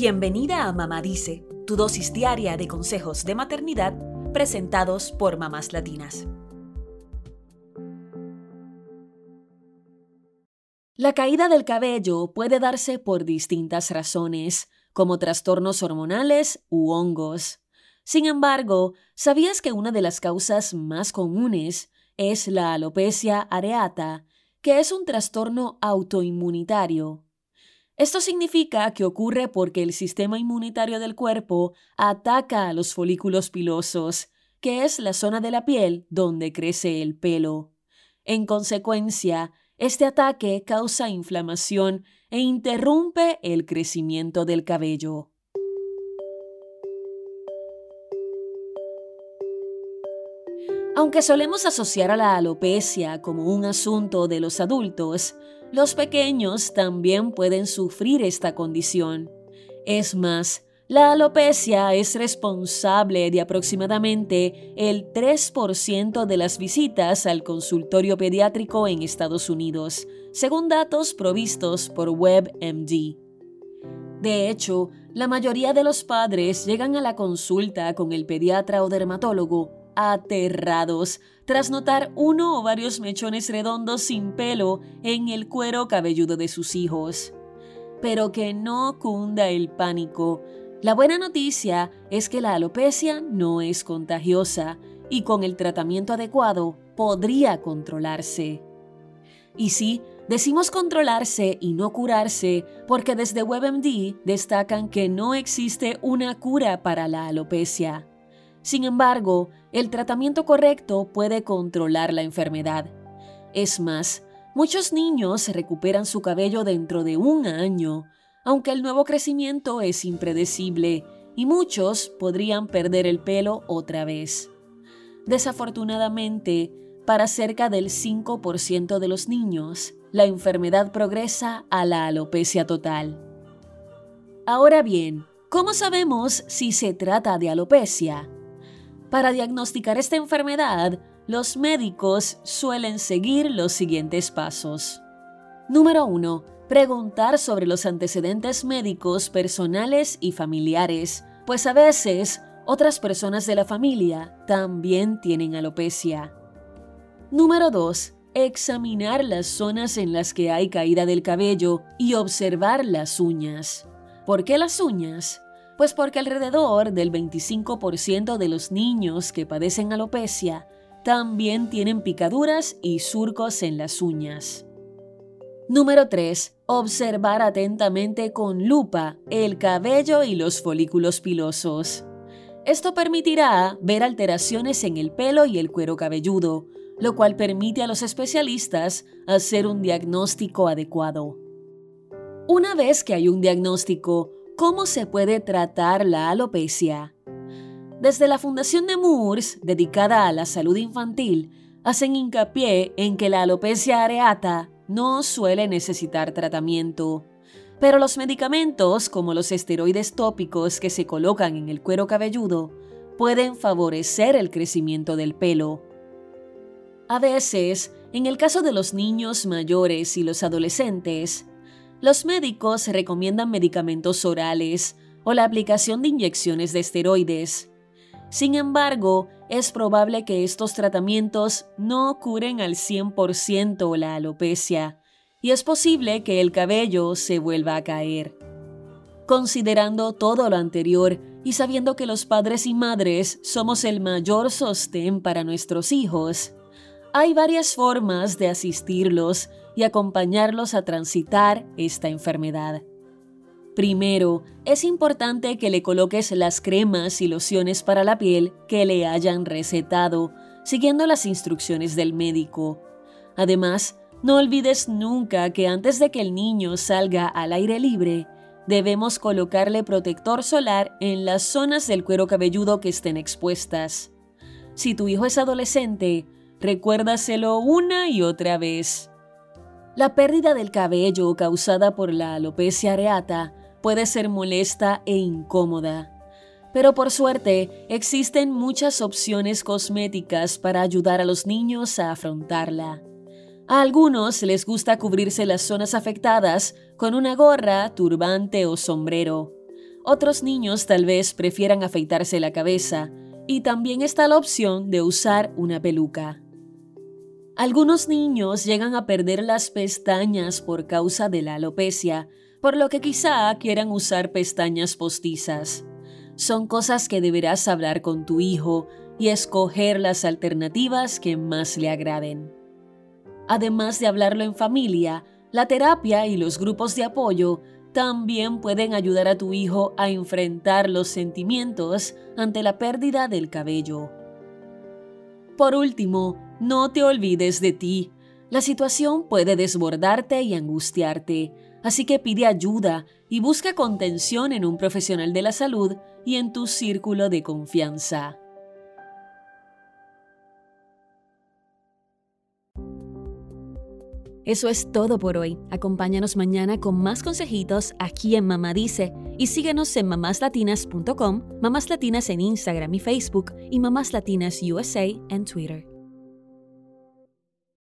Bienvenida a Mamá Dice, tu dosis diaria de consejos de maternidad presentados por mamás latinas. La caída del cabello puede darse por distintas razones, como trastornos hormonales u hongos. Sin embargo, ¿sabías que una de las causas más comunes es la alopecia areata, que es un trastorno autoinmunitario? Esto significa que ocurre porque el sistema inmunitario del cuerpo ataca a los folículos pilosos, que es la zona de la piel donde crece el pelo. En consecuencia, este ataque causa inflamación e interrumpe el crecimiento del cabello. Aunque solemos asociar a la alopecia como un asunto de los adultos, los pequeños también pueden sufrir esta condición. Es más, la alopecia es responsable de aproximadamente el 3% de las visitas al consultorio pediátrico en Estados Unidos, según datos provistos por WebMD. De hecho, la mayoría de los padres llegan a la consulta con el pediatra o dermatólogo aterrados tras notar uno o varios mechones redondos sin pelo en el cuero cabelludo de sus hijos. Pero que no cunda el pánico, la buena noticia es que la alopecia no es contagiosa y con el tratamiento adecuado podría controlarse. Y sí, decimos controlarse y no curarse porque desde WebMD destacan que no existe una cura para la alopecia. Sin embargo, el tratamiento correcto puede controlar la enfermedad. Es más, muchos niños recuperan su cabello dentro de un año aunque el nuevo crecimiento es impredecible y muchos podrían perder el pelo otra vez. Desafortunadamente, para cerca del 5% de los niños, la enfermedad progresa a la alopecia total. Ahora bien, ¿cómo sabemos si se trata de alopecia? Para diagnosticar esta enfermedad, los médicos suelen seguir los siguientes pasos. Número 1 preguntar sobre los antecedentes médicos personales y familiares, pues a veces otras personas de la familia también tienen alopecia. Número 2. Examinar las zonas en las que hay caída del cabello y observar las uñas. ¿Por qué las uñas? Pues porque alrededor del 25% de los niños que padecen alopecia también tienen picaduras y surcos en las uñas. Número 3. Observar atentamente con lupa el cabello y los folículos pilosos. Esto permitirá ver alteraciones en el pelo y el cuero cabelludo, lo cual permite a los especialistas hacer un diagnóstico adecuado. Una vez que hay un diagnóstico, ¿cómo se puede tratar la alopecia? Desde la Fundación de Moores, dedicada a la salud infantil, hacen hincapié en que la alopecia areata no suele necesitar tratamiento. Pero los medicamentos, como los esteroides tópicos que se colocan en el cuero cabelludo, pueden favorecer el crecimiento del pelo. A veces, en el caso de los niños mayores y los adolescentes, los médicos recomiendan medicamentos orales o la aplicación de inyecciones de esteroides. Sin embargo, es probable que estos tratamientos no curen al 100% la alopecia y es posible que el cabello se vuelva a caer. Considerando todo lo anterior y sabiendo que los padres y madres somos el mayor sostén para nuestros hijos, hay varias formas de asistirlos y acompañarlos a transitar esta enfermedad. Primero, es importante que le coloques las cremas y lociones para la piel que le hayan recetado, siguiendo las instrucciones del médico. Además, no olvides nunca que antes de que el niño salga al aire libre, debemos colocarle protector solar en las zonas del cuero cabelludo que estén expuestas. Si tu hijo es adolescente, recuérdaselo una y otra vez. La pérdida del cabello causada por la alopecia areata puede ser molesta e incómoda. Pero por suerte, existen muchas opciones cosméticas para ayudar a los niños a afrontarla. A algunos les gusta cubrirse las zonas afectadas con una gorra, turbante o sombrero. Otros niños tal vez prefieran afeitarse la cabeza y también está la opción de usar una peluca. Algunos niños llegan a perder las pestañas por causa de la alopecia, por lo que quizá quieran usar pestañas postizas. Son cosas que deberás hablar con tu hijo y escoger las alternativas que más le agraden. Además de hablarlo en familia, la terapia y los grupos de apoyo también pueden ayudar a tu hijo a enfrentar los sentimientos ante la pérdida del cabello. Por último, no te olvides de ti. La situación puede desbordarte y angustiarte, así que pide ayuda y busca contención en un profesional de la salud y en tu círculo de confianza. Eso es todo por hoy. Acompáñanos mañana con más consejitos aquí en Mamá Dice y síguenos en mamáslatinas.com, Mamás Latinas en Instagram y Facebook y Mamás Latinas USA en Twitter.